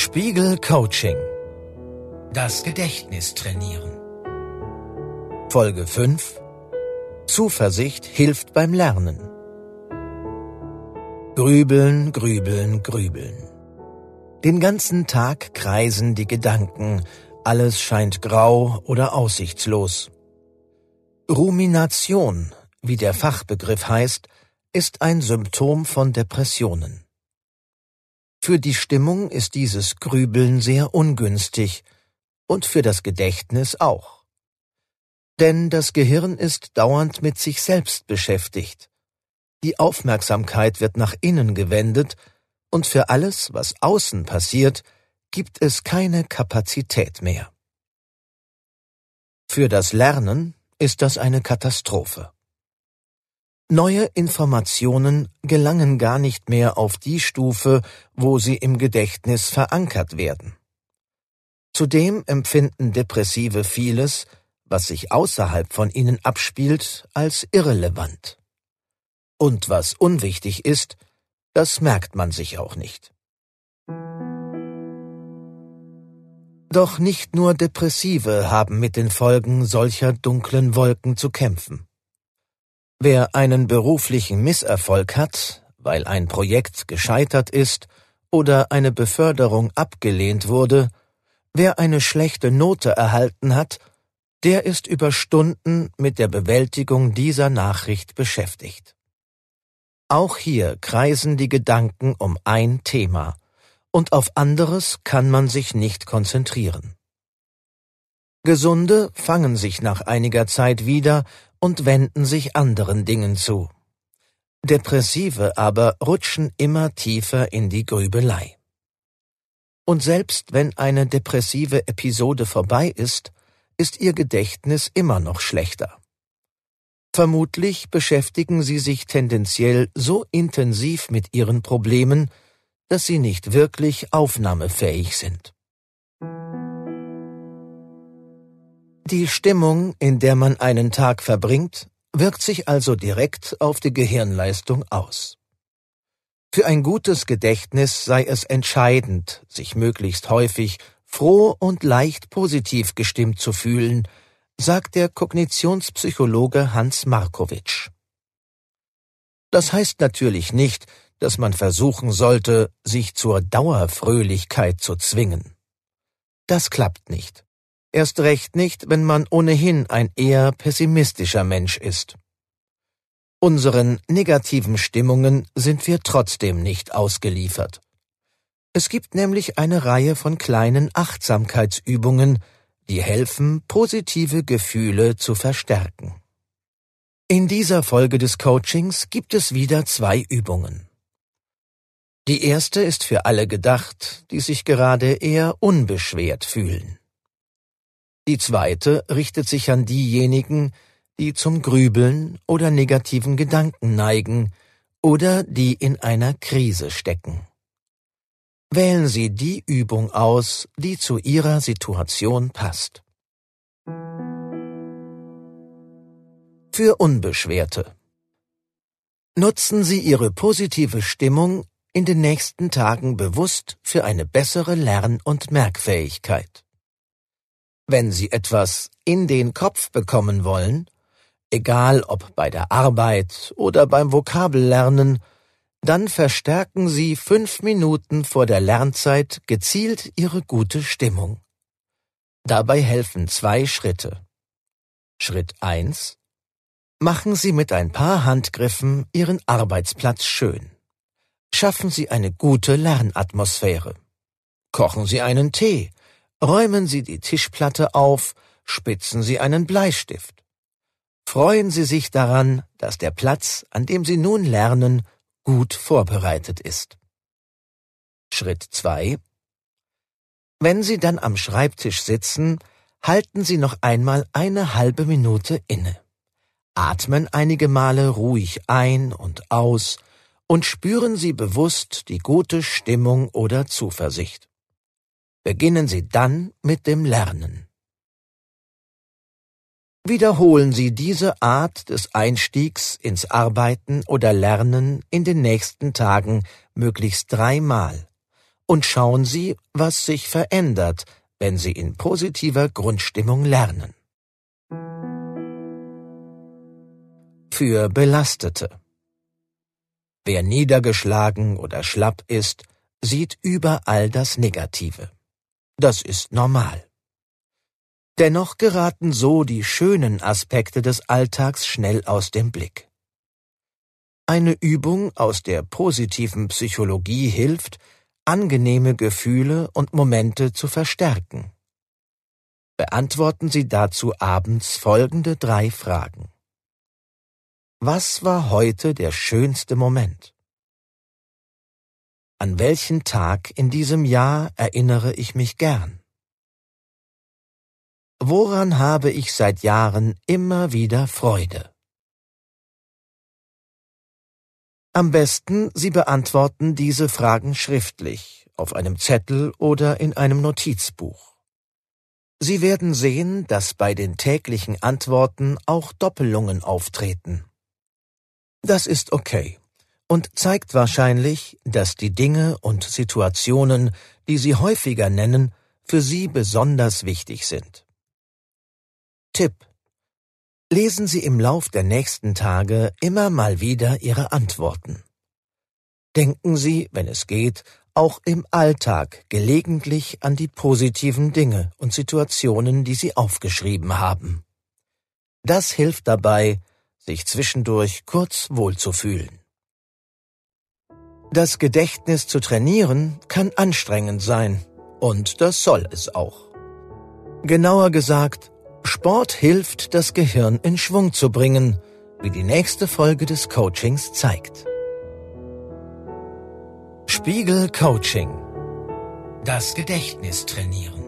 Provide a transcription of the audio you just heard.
Spiegel Coaching. Das Gedächtnis trainieren. Folge 5 Zuversicht hilft beim Lernen. Grübeln, grübeln, grübeln. Den ganzen Tag kreisen die Gedanken, alles scheint grau oder aussichtslos. Rumination, wie der Fachbegriff heißt, ist ein Symptom von Depressionen. Für die Stimmung ist dieses Grübeln sehr ungünstig und für das Gedächtnis auch. Denn das Gehirn ist dauernd mit sich selbst beschäftigt. Die Aufmerksamkeit wird nach innen gewendet, und für alles, was außen passiert, gibt es keine Kapazität mehr. Für das Lernen ist das eine Katastrophe. Neue Informationen gelangen gar nicht mehr auf die Stufe, wo sie im Gedächtnis verankert werden. Zudem empfinden Depressive vieles, was sich außerhalb von ihnen abspielt, als irrelevant. Und was unwichtig ist, das merkt man sich auch nicht. Doch nicht nur Depressive haben mit den Folgen solcher dunklen Wolken zu kämpfen. Wer einen beruflichen Misserfolg hat, weil ein Projekt gescheitert ist oder eine Beförderung abgelehnt wurde, wer eine schlechte Note erhalten hat, der ist über Stunden mit der Bewältigung dieser Nachricht beschäftigt. Auch hier kreisen die Gedanken um ein Thema, und auf anderes kann man sich nicht konzentrieren. Gesunde fangen sich nach einiger Zeit wieder und wenden sich anderen Dingen zu. Depressive aber rutschen immer tiefer in die Grübelei. Und selbst wenn eine depressive Episode vorbei ist, ist ihr Gedächtnis immer noch schlechter. Vermutlich beschäftigen sie sich tendenziell so intensiv mit ihren Problemen, dass sie nicht wirklich aufnahmefähig sind. Die Stimmung, in der man einen Tag verbringt, wirkt sich also direkt auf die Gehirnleistung aus. Für ein gutes Gedächtnis sei es entscheidend, sich möglichst häufig froh und leicht positiv gestimmt zu fühlen, sagt der Kognitionspsychologe Hans Markowitsch. Das heißt natürlich nicht, dass man versuchen sollte, sich zur Dauerfröhlichkeit zu zwingen. Das klappt nicht. Erst recht nicht, wenn man ohnehin ein eher pessimistischer Mensch ist. Unseren negativen Stimmungen sind wir trotzdem nicht ausgeliefert. Es gibt nämlich eine Reihe von kleinen Achtsamkeitsübungen, die helfen, positive Gefühle zu verstärken. In dieser Folge des Coachings gibt es wieder zwei Übungen. Die erste ist für alle gedacht, die sich gerade eher unbeschwert fühlen. Die zweite richtet sich an diejenigen, die zum Grübeln oder negativen Gedanken neigen oder die in einer Krise stecken. Wählen Sie die Übung aus, die zu Ihrer Situation passt. Für Unbeschwerte. Nutzen Sie Ihre positive Stimmung in den nächsten Tagen bewusst für eine bessere Lern- und Merkfähigkeit. Wenn Sie etwas in den Kopf bekommen wollen, egal ob bei der Arbeit oder beim Vokabellernen, dann verstärken Sie fünf Minuten vor der Lernzeit gezielt Ihre gute Stimmung. Dabei helfen zwei Schritte. Schritt eins: Machen Sie mit ein paar Handgriffen Ihren Arbeitsplatz schön. Schaffen Sie eine gute Lernatmosphäre. Kochen Sie einen Tee, räumen Sie die Tischplatte auf, spitzen Sie einen Bleistift. Freuen Sie sich daran, dass der Platz, an dem Sie nun lernen, gut vorbereitet ist. Schritt 2. Wenn Sie dann am Schreibtisch sitzen, halten Sie noch einmal eine halbe Minute inne. Atmen einige Male ruhig ein und aus und spüren Sie bewusst die gute Stimmung oder Zuversicht. Beginnen Sie dann mit dem Lernen. Wiederholen Sie diese Art des Einstiegs ins Arbeiten oder Lernen in den nächsten Tagen möglichst dreimal und schauen Sie, was sich verändert, wenn Sie in positiver Grundstimmung lernen. Für Belastete Wer niedergeschlagen oder schlapp ist, sieht überall das Negative. Das ist normal. Dennoch geraten so die schönen Aspekte des Alltags schnell aus dem Blick. Eine Übung aus der positiven Psychologie hilft, angenehme Gefühle und Momente zu verstärken. Beantworten Sie dazu abends folgende drei Fragen. Was war heute der schönste Moment? An welchen Tag in diesem Jahr erinnere ich mich gern? Woran habe ich seit Jahren immer wieder Freude? Am besten, Sie beantworten diese Fragen schriftlich, auf einem Zettel oder in einem Notizbuch. Sie werden sehen, dass bei den täglichen Antworten auch Doppelungen auftreten. Das ist okay und zeigt wahrscheinlich, dass die Dinge und Situationen, die Sie häufiger nennen, für Sie besonders wichtig sind. Tipp Lesen Sie im Lauf der nächsten Tage immer mal wieder Ihre Antworten. Denken Sie, wenn es geht, auch im Alltag gelegentlich an die positiven Dinge und Situationen, die Sie aufgeschrieben haben. Das hilft dabei, sich zwischendurch kurz wohlzufühlen. Das Gedächtnis zu trainieren kann anstrengend sein, und das soll es auch. Genauer gesagt, Sport hilft, das Gehirn in Schwung zu bringen, wie die nächste Folge des Coachings zeigt. Spiegel Coaching. Das Gedächtnis trainieren.